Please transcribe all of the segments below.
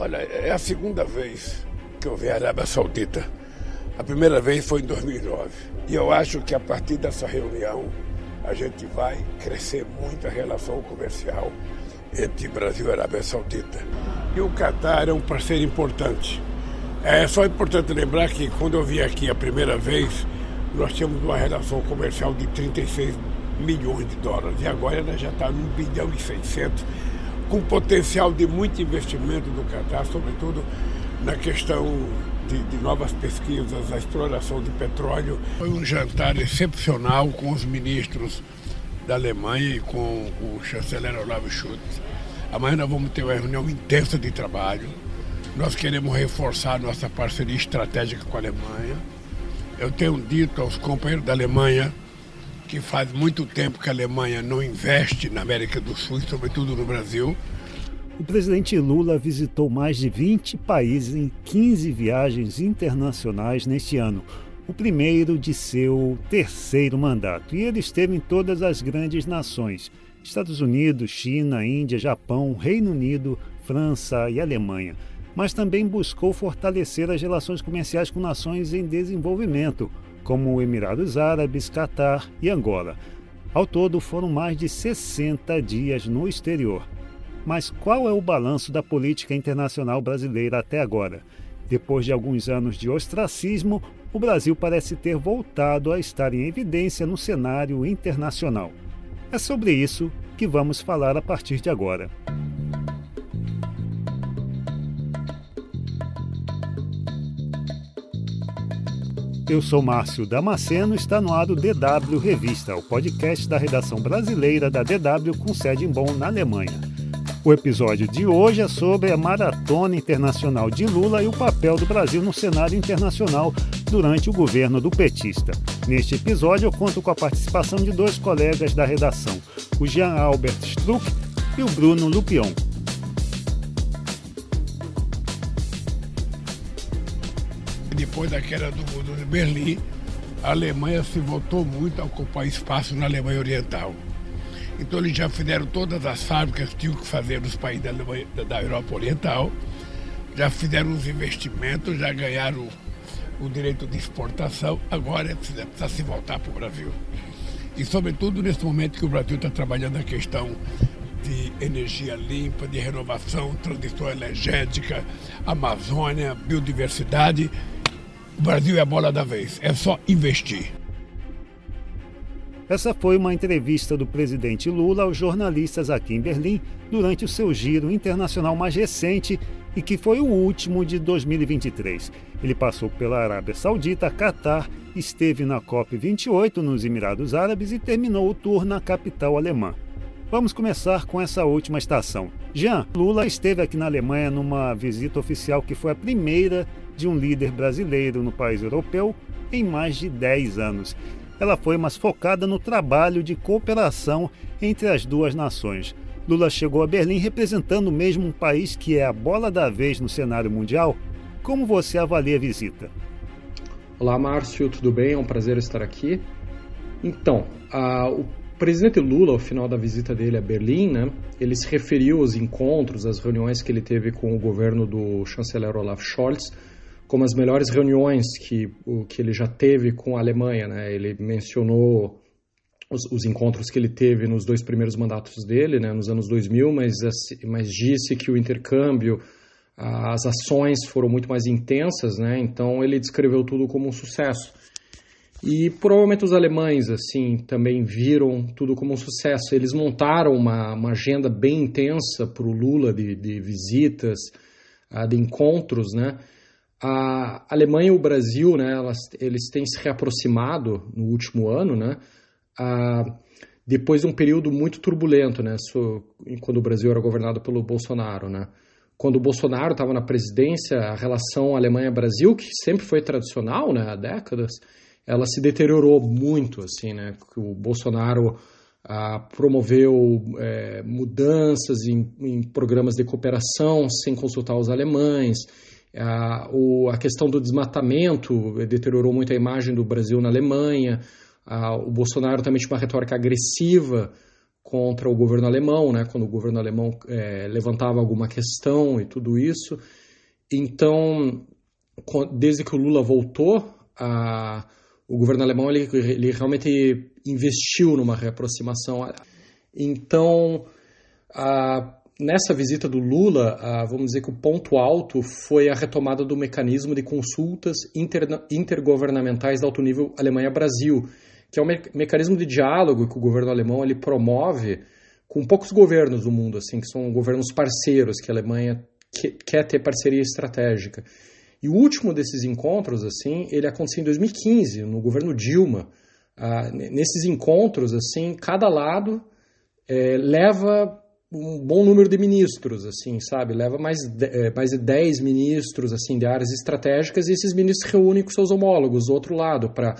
Olha, é a segunda vez que eu vi a Arábia Saudita. A primeira vez foi em 2009. E eu acho que a partir dessa reunião a gente vai crescer muito a relação comercial entre Brasil e Arábia Saudita. E o Catar é um parceiro importante. É só importante lembrar que quando eu vim aqui a primeira vez, nós tínhamos uma relação comercial de 36 milhões de dólares. E agora ela já está em 1 bilhão e 600, com potencial de muito investimento do Catar, sobretudo na questão de, de, novas pesquisas, a exploração de petróleo. Foi um jantar excepcional com os ministros da Alemanha e com o chanceler Olavo Scholz. Amanhã nós vamos ter uma reunião intensa de trabalho. Nós queremos reforçar nossa parceria estratégica com a Alemanha. Eu tenho dito aos companheiros da Alemanha que faz muito tempo que a Alemanha não investe na América do Sul, sobretudo no Brasil. O presidente Lula visitou mais de 20 países em 15 viagens internacionais neste ano, o primeiro de seu terceiro mandato. E ele esteve em todas as grandes nações: Estados Unidos, China, Índia, Japão, Reino Unido, França e Alemanha. Mas também buscou fortalecer as relações comerciais com nações em desenvolvimento, como Emirados Árabes, Catar e Angola. Ao todo, foram mais de 60 dias no exterior. Mas qual é o balanço da política internacional brasileira até agora? Depois de alguns anos de ostracismo, o Brasil parece ter voltado a estar em evidência no cenário internacional. É sobre isso que vamos falar a partir de agora. Eu sou Márcio Damasceno, está no ar o DW Revista, o podcast da redação brasileira da DW com sede em Bonn, na Alemanha. O episódio de hoje é sobre a Maratona Internacional de Lula e o papel do Brasil no cenário internacional durante o governo do petista. Neste episódio, eu conto com a participação de dois colegas da redação, o Jean Albert Struck e o Bruno Lupion. Depois da queda do muro de Berlim, a Alemanha se voltou muito a ocupar espaço na Alemanha Oriental. Então eles já fizeram todas as fábricas que tinham que fazer nos países da, Alemanha, da Europa Oriental, já fizeram os investimentos, já ganharam o, direito de exportação, agora precisa, precisa se voltar para o Brasil. E sobretudo nesse momento que o Brasil está trabalhando a questão de energia limpa, de renovação, transição energética, Amazônia, biodiversidade. O Brasil é a bola da vez, é só investir. Essa foi uma entrevista do presidente Lula aos jornalistas aqui em Berlim durante o seu giro internacional mais recente e que foi o último de 2023. Ele passou pela Arábia Saudita, Catar, esteve na COP28 nos Emirados Árabes e terminou o tour na capital alemã. Vamos começar com essa última estação. Jean, Lula esteve aqui na Alemanha numa visita oficial que foi a primeira de um líder brasileiro no país europeu em mais de 10 anos ela foi mais focada no trabalho de cooperação entre as duas nações. Lula chegou a Berlim representando mesmo um país que é a bola da vez no cenário mundial. Como você avalia a visita? Olá, Márcio, tudo bem? É um prazer estar aqui. Então, a, o presidente Lula, ao final da visita dele a Berlim, né, ele se referiu aos encontros, às reuniões que ele teve com o governo do chanceler Olaf Scholz como as melhores reuniões que, o, que ele já teve com a Alemanha. Né? Ele mencionou os, os, encontros que ele teve nos dois primeiros mandatos dele, né, nos anos 2000, mas, mas disse que o intercâmbio, as ações foram muito mais intensas, né, então ele descreveu tudo como um sucesso. E provavelmente os alemães, assim, também viram tudo como um sucesso. Eles montaram uma, uma agenda bem intensa para o Lula de, de visitas, ah, de encontros, né? A Alemanha e o Brasil, né, elas, eles têm se reaproximado no último ano, né, a, depois de um período muito turbulento, né, so, quando o Brasil era governado pelo Bolsonaro, né. Quando o Bolsonaro estava na presidência, a relação Alemanha-Brasil, que sempre foi tradicional, né, há décadas, ela se deteriorou muito, assim, né, o Bolsonaro ah, promoveu é, mudanças em, em programas de cooperação sem consultar os alemães, a, o, a questão do desmatamento deteriorou muito a imagem do Brasil na Alemanha. A, o Bolsonaro também tinha uma retórica agressiva contra o governo alemão, né, quando o governo alemão é, levantava alguma questão e tudo isso. Então, desde que o Lula voltou, a, o governo alemão ele, ele realmente investiu numa reaproximação. Então, a, nessa visita do Lula, a, vamos dizer que o ponto alto foi a retomada do mecanismo de consultas inter, intergovernamentais de alto nível Alemanha-Brasil, que é um me mecanismo de diálogo que o governo alemão ele promove com poucos governos do mundo, assim, que são governos parceiros, que a Alemanha que, quer ter parceria estratégica. E o último desses encontros, assim, ele aconteceu em 2015, no governo Dilma. Ah, nesses encontros, assim, cada lado é, leva um bom número de ministros, assim, sabe? Leva mais de, é, mais de 10 ministros, assim, de áreas estratégicas, e esses ministros se reúnem com seus homólogos do outro lado para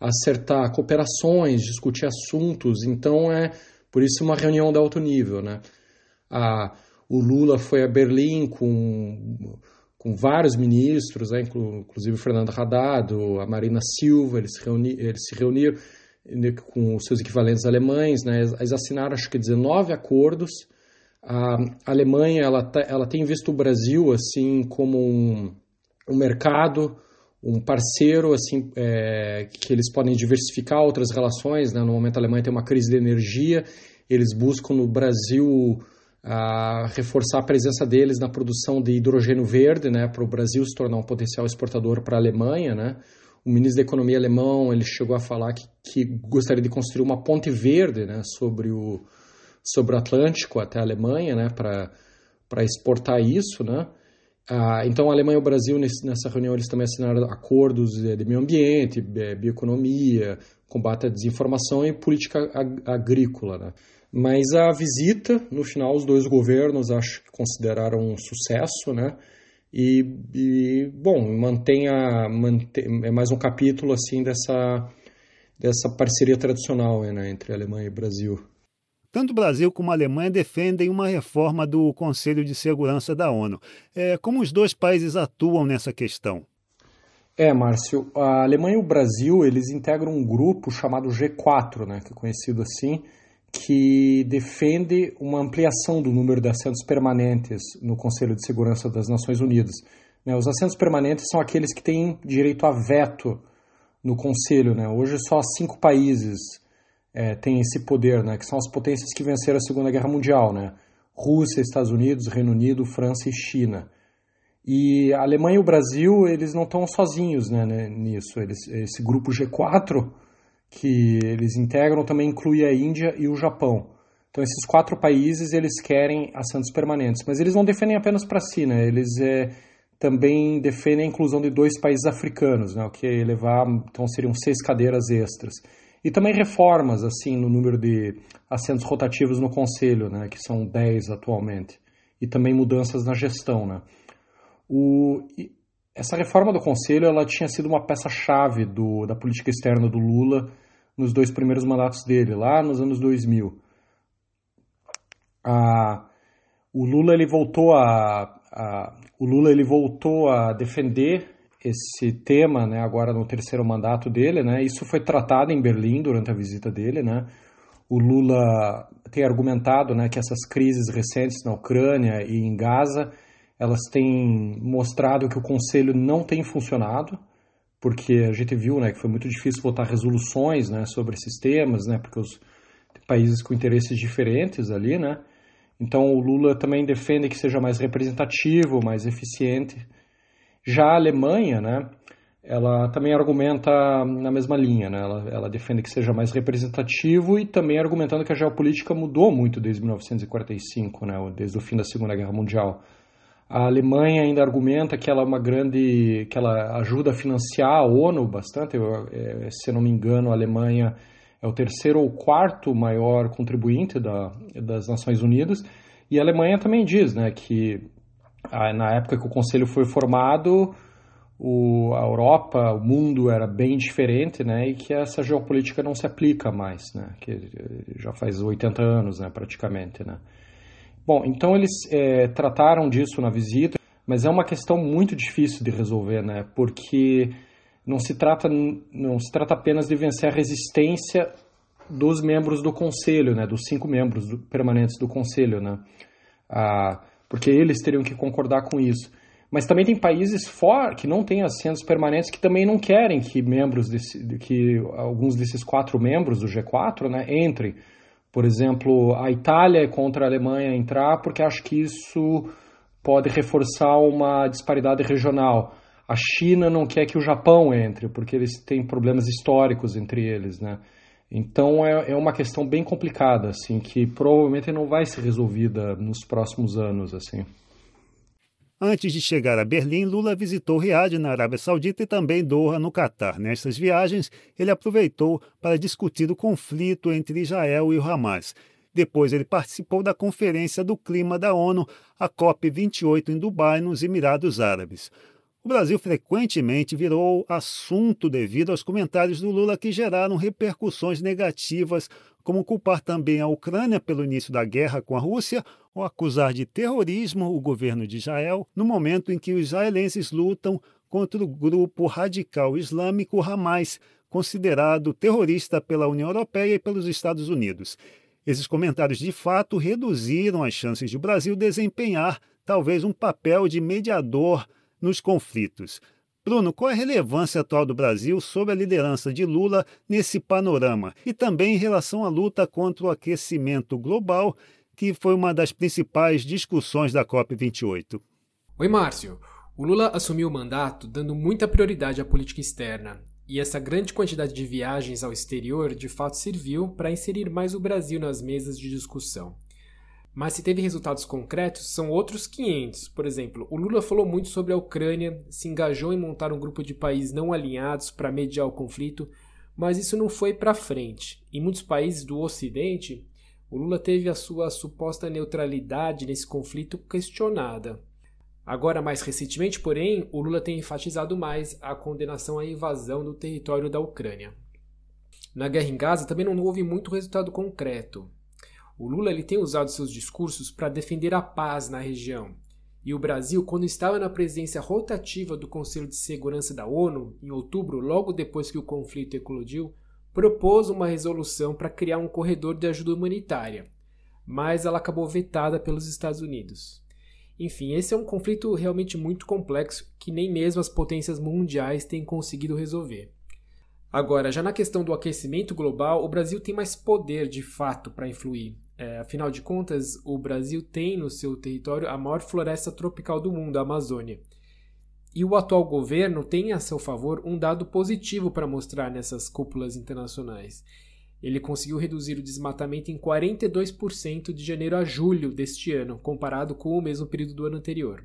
acertar cooperações, discutir assuntos. Então é por isso uma reunião de alto nível, né? A, o Lula foi a Berlim com, com vários ministros, né? inclusive o Fernando Haddad, a Marina Silva, eles, reuni, eles se reuniram com os seus equivalentes alemães, né? Eles assinaram acho que 19 acordos. A Alemanha ela, tá, ela tem visto o Brasil assim como um, um mercado um parceiro assim é, que eles podem diversificar outras relações. Né? No momento a Alemanha tem uma crise de energia, eles buscam no Brasil a reforçar a presença deles na produção de hidrogênio verde, né, para o Brasil se tornar um potencial exportador para a Alemanha, né. O ministro da Economia alemão ele chegou a falar que, que gostaria de construir uma ponte verde, né, sobre o sobre o Atlântico até a Alemanha, né, para exportar isso, né. Ah, então, a Alemanha e o Brasil, nesse, nessa reunião, eles também assinaram acordos de meio ambiente, bioeconomia, combate à desinformação e política agrícola. Né? Mas a visita, no final, os dois governos acho que consideraram um sucesso, né? E, e bom, mantém, a, mantém é mais um capítulo assim dessa dessa parceria tradicional né, entre Alemanha e Brasil. Tanto o Brasil como a Alemanha defendem uma reforma do Conselho de Segurança da ONU. É, como os dois países atuam nessa questão? É, Márcio, a Alemanha e o Brasil, eles integram um grupo chamado G4, né, que é conhecido assim, que defende uma ampliação do número de assentos permanentes no Conselho de Segurança das Nações Unidas. Né, os assentos permanentes são aqueles que têm direito a veto no Conselho. Né? Hoje só cinco países é, tem esse poder, né, que são as potências que venceram a Segunda Guerra Mundial, né, Rússia, Estados Unidos, Reino Unido, França e China. E a Alemanha e o Brasil, eles não estão sozinhos né, né, nisso. Eles, esse grupo G4 que eles integram também inclui a Índia e o Japão. Então esses quatro países eles querem assentos permanentes, mas eles não defendem apenas para si, né? Eles é, também defendem a inclusão de dois países africanos, né? O que elevar, então seriam seis cadeiras extras. E também reformas, assim, no número de assentos rotativos no Conselho, né, que são 10 atualmente. E também mudanças na gestão, né. O, essa reforma do Conselho, ela tinha sido uma peça-chave da política externa do Lula nos dois primeiros mandatos dele, lá nos anos 2000. Ah, o Lula ele voltou a, a, o Lula ele voltou a defender esse tema, né, agora no terceiro mandato dele, né, isso foi tratado em Berlim durante a visita dele, né, o Lula tem argumentado, né, que essas crises recentes na Ucrânia e em Gaza, elas têm mostrado que o Conselho não tem funcionado, porque a gente viu, né, que foi muito difícil votar resoluções, né, sobre esses temas, né, porque os países com interesses diferentes ali, né, então o Lula também defende que seja mais representativo, mais eficiente, já a Alemanha, né, ela também argumenta na mesma linha, né? ela, ela defende que seja mais representativo e também argumentando que a geopolítica mudou muito desde 1945, né? desde o fim da Segunda Guerra Mundial. A Alemanha ainda argumenta que ela é uma grande, que ela ajuda a financiar a ONU bastante. É, se não me engano, a Alemanha é o terceiro ou quarto maior contribuinte da, das Nações Unidas. E a Alemanha também diz, né, que na época que o conselho foi formado, o, a Europa, o mundo era bem diferente, né, e que essa geopolítica não se aplica mais, né, que já faz 80 anos, né, praticamente, né. Bom, então eles é, trataram disso na visita, mas é uma questão muito difícil de resolver, né, porque não se trata não se trata apenas de vencer a resistência dos membros do conselho, né, dos cinco membros do, permanentes do conselho, né, ah, porque eles teriam que concordar com isso. Mas também tem países fora que não têm assentos permanentes que também não querem que membros desse, que alguns desses quatro membros do G4, né, entrem. Por exemplo, a Itália é contra a Alemanha entrar porque acha que isso pode reforçar uma disparidade regional. A China não quer que o Japão entre porque eles têm problemas históricos entre eles, né? Então é, é uma questão bem complicada, assim, que provavelmente não vai ser resolvida nos próximos anos, assim. Antes de chegar a Berlim, Lula visitou Riad, na Arábia Saudita, e também Doha, no Catar. Nessas viagens, ele aproveitou para discutir o conflito entre Israel e o Hamas. Depois, ele participou da Conferência do Clima da ONU, a COP28 em Dubai, nos Emirados Árabes. O Brasil frequentemente virou assunto devido aos comentários do Lula que geraram repercussões negativas, como culpar também a Ucrânia pelo início da guerra com a Rússia ou acusar de terrorismo o governo de Israel no momento em que os israelenses lutam contra o grupo radical islâmico Hamas, considerado terrorista pela União Europeia e pelos Estados Unidos. Esses comentários de fato reduziram as chances de o Brasil desempenhar talvez um papel de mediador nos conflitos. Bruno, qual é a relevância atual do Brasil sob a liderança de Lula nesse panorama e também em relação à luta contra o aquecimento global, que foi uma das principais discussões da COP28? Oi, Márcio. O Lula assumiu o mandato dando muita prioridade à política externa, e essa grande quantidade de viagens ao exterior de fato serviu para inserir mais o Brasil nas mesas de discussão. Mas se teve resultados concretos, são outros 500. Por exemplo, o Lula falou muito sobre a Ucrânia, se engajou em montar um grupo de países não alinhados para mediar o conflito, mas isso não foi para frente. Em muitos países do Ocidente, o Lula teve a sua suposta neutralidade nesse conflito questionada. Agora, mais recentemente, porém, o Lula tem enfatizado mais a condenação à invasão do território da Ucrânia. Na guerra em Gaza também não houve muito resultado concreto. O Lula ele tem usado seus discursos para defender a paz na região. E o Brasil, quando estava na presidência rotativa do Conselho de Segurança da ONU, em outubro, logo depois que o conflito eclodiu, propôs uma resolução para criar um corredor de ajuda humanitária, mas ela acabou vetada pelos Estados Unidos. Enfim, esse é um conflito realmente muito complexo que nem mesmo as potências mundiais têm conseguido resolver. Agora, já na questão do aquecimento global, o Brasil tem mais poder de fato para influir. É, afinal de contas, o Brasil tem no seu território a maior floresta tropical do mundo, a Amazônia. E o atual governo tem a seu favor um dado positivo para mostrar nessas cúpulas internacionais. Ele conseguiu reduzir o desmatamento em 42% de janeiro a julho deste ano, comparado com o mesmo período do ano anterior.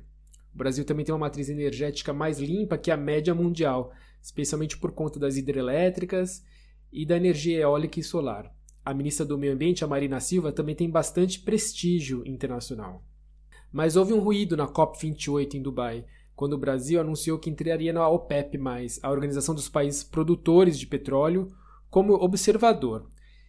O Brasil também tem uma matriz energética mais limpa que a média mundial, especialmente por conta das hidrelétricas e da energia eólica e solar a ministra do Meio Ambiente, a Marina Silva, também tem bastante prestígio internacional. Mas houve um ruído na COP28 em Dubai, quando o Brasil anunciou que entraria na OPEP, a Organização dos Países Produtores de Petróleo, como observador.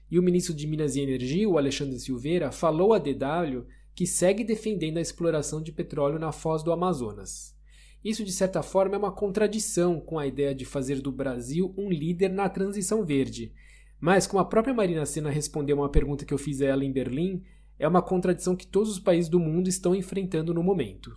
E o ministro de Minas e Energia, o Alexandre Silveira, falou à DW que segue defendendo a exploração de petróleo na foz do Amazonas. Isso, de certa forma, é uma contradição com a ideia de fazer do Brasil um líder na transição verde mas, como a própria Marina Senna respondeu uma pergunta que eu fiz a ela em Berlim, é uma contradição que todos os países do mundo estão enfrentando no momento.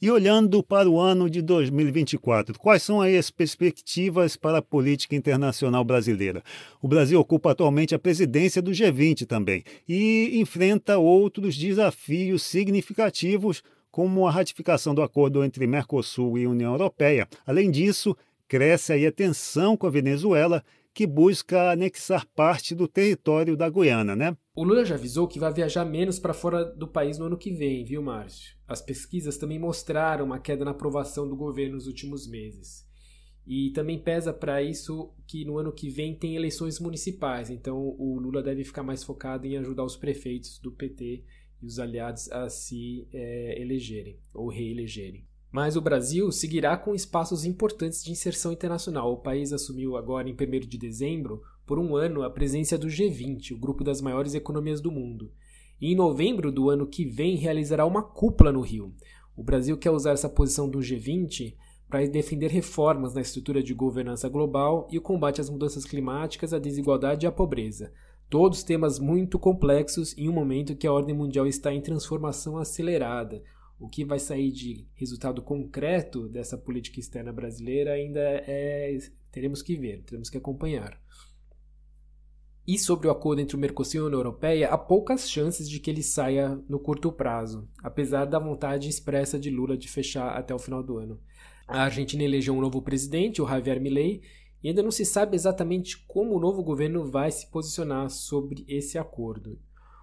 E olhando para o ano de 2024, quais são aí as perspectivas para a política internacional brasileira? O Brasil ocupa atualmente a presidência do G20 também e enfrenta outros desafios significativos, como a ratificação do acordo entre Mercosul e União Europeia. Além disso, cresce aí a tensão com a Venezuela que busca anexar parte do território da Guiana, né? O Lula já avisou que vai viajar menos para fora do país no ano que vem, viu, Márcio? As pesquisas também mostraram uma queda na aprovação do governo nos últimos meses. E também pesa para isso que no ano que vem tem eleições municipais, então o Lula deve ficar mais focado em ajudar os prefeitos do PT e os aliados a se é, elegerem ou reelegerem. Mas o Brasil seguirá com espaços importantes de inserção internacional. O país assumiu agora, em 1 de dezembro, por um ano, a presença do G20, o grupo das maiores economias do mundo. E em novembro do ano que vem realizará uma cúpula no Rio. O Brasil quer usar essa posição do G20 para defender reformas na estrutura de governança global e o combate às mudanças climáticas, à desigualdade e à pobreza. Todos temas muito complexos em um momento que a ordem mundial está em transformação acelerada. O que vai sair de resultado concreto dessa política externa brasileira ainda é. teremos que ver, teremos que acompanhar. E sobre o acordo entre o Mercosul e a União Europeia, há poucas chances de que ele saia no curto prazo, apesar da vontade expressa de Lula de fechar até o final do ano. A Argentina elegeu um novo presidente, o Javier Milei, e ainda não se sabe exatamente como o novo governo vai se posicionar sobre esse acordo.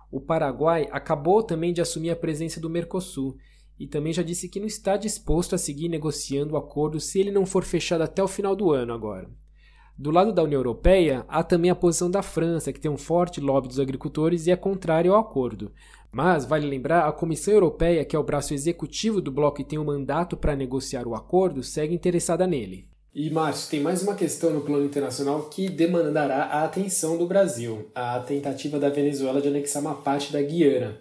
O Paraguai acabou também de assumir a presença do Mercosul e também já disse que não está disposto a seguir negociando o acordo se ele não for fechado até o final do ano agora. Do lado da União Europeia, há também a posição da França, que tem um forte lobby dos agricultores e é contrária ao acordo. Mas, vale lembrar, a Comissão Europeia, que é o braço executivo do bloco e tem o um mandato para negociar o acordo, segue interessada nele. E, Márcio, tem mais uma questão no plano internacional que demandará a atenção do Brasil: a tentativa da Venezuela de anexar uma parte da Guiana.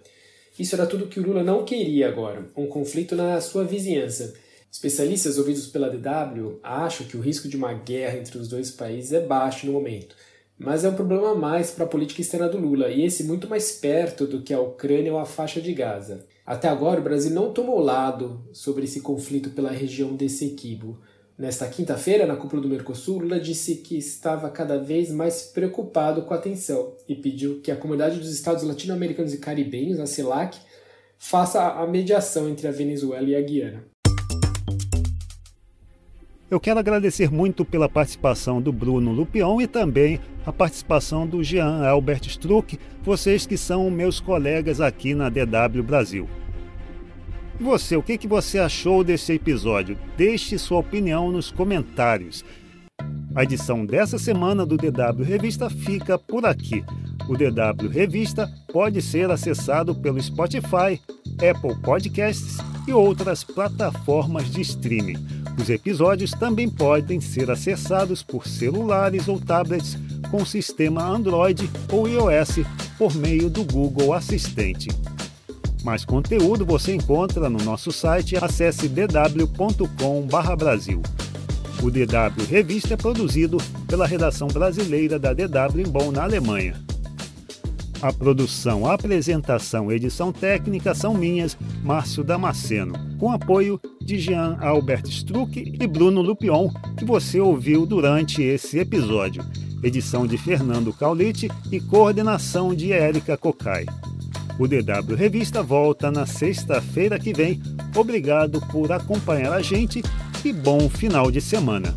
Isso era tudo que o Lula não queria agora, um conflito na sua vizinhança. Especialistas ouvidos pela DW acham que o risco de uma guerra entre os dois países é baixo no momento, mas é um problema a mais para a política externa do Lula, e esse muito mais perto do que a Ucrânia ou a faixa de Gaza. Até agora, o Brasil não tomou lado sobre esse conflito pela região desse equibo. Nesta quinta-feira, na cúpula do Mercosul, Lula disse que estava cada vez mais preocupado com a tensão e pediu que a comunidade dos Estados Latino-Americanos e Caribenhos, a CELAC, faça a mediação entre a Venezuela e a Guiana. Eu quero agradecer muito pela participação do Bruno Lupion e também a participação do Jean Albert Struck, vocês que são meus colegas aqui na DW Brasil. E você, o que, que você achou desse episódio? Deixe sua opinião nos comentários. A edição dessa semana do DW Revista fica por aqui. O DW Revista pode ser acessado pelo Spotify, Apple Podcasts e outras plataformas de streaming. Os episódios também podem ser acessados por celulares ou tablets com sistema Android ou iOS por meio do Google Assistente. Mais conteúdo você encontra no nosso site, acesse dw.com/brasil. O DW Revista é produzido pela redação brasileira da DW em Bonn, na Alemanha. A produção, a apresentação e edição técnica são minhas, Márcio Damasceno, com apoio de Jean Albert Struck e Bruno Lupion, que você ouviu durante esse episódio. Edição de Fernando Caulite e coordenação de Érica Cocai. O DW Revista volta na sexta-feira que vem. Obrigado por acompanhar a gente e bom final de semana.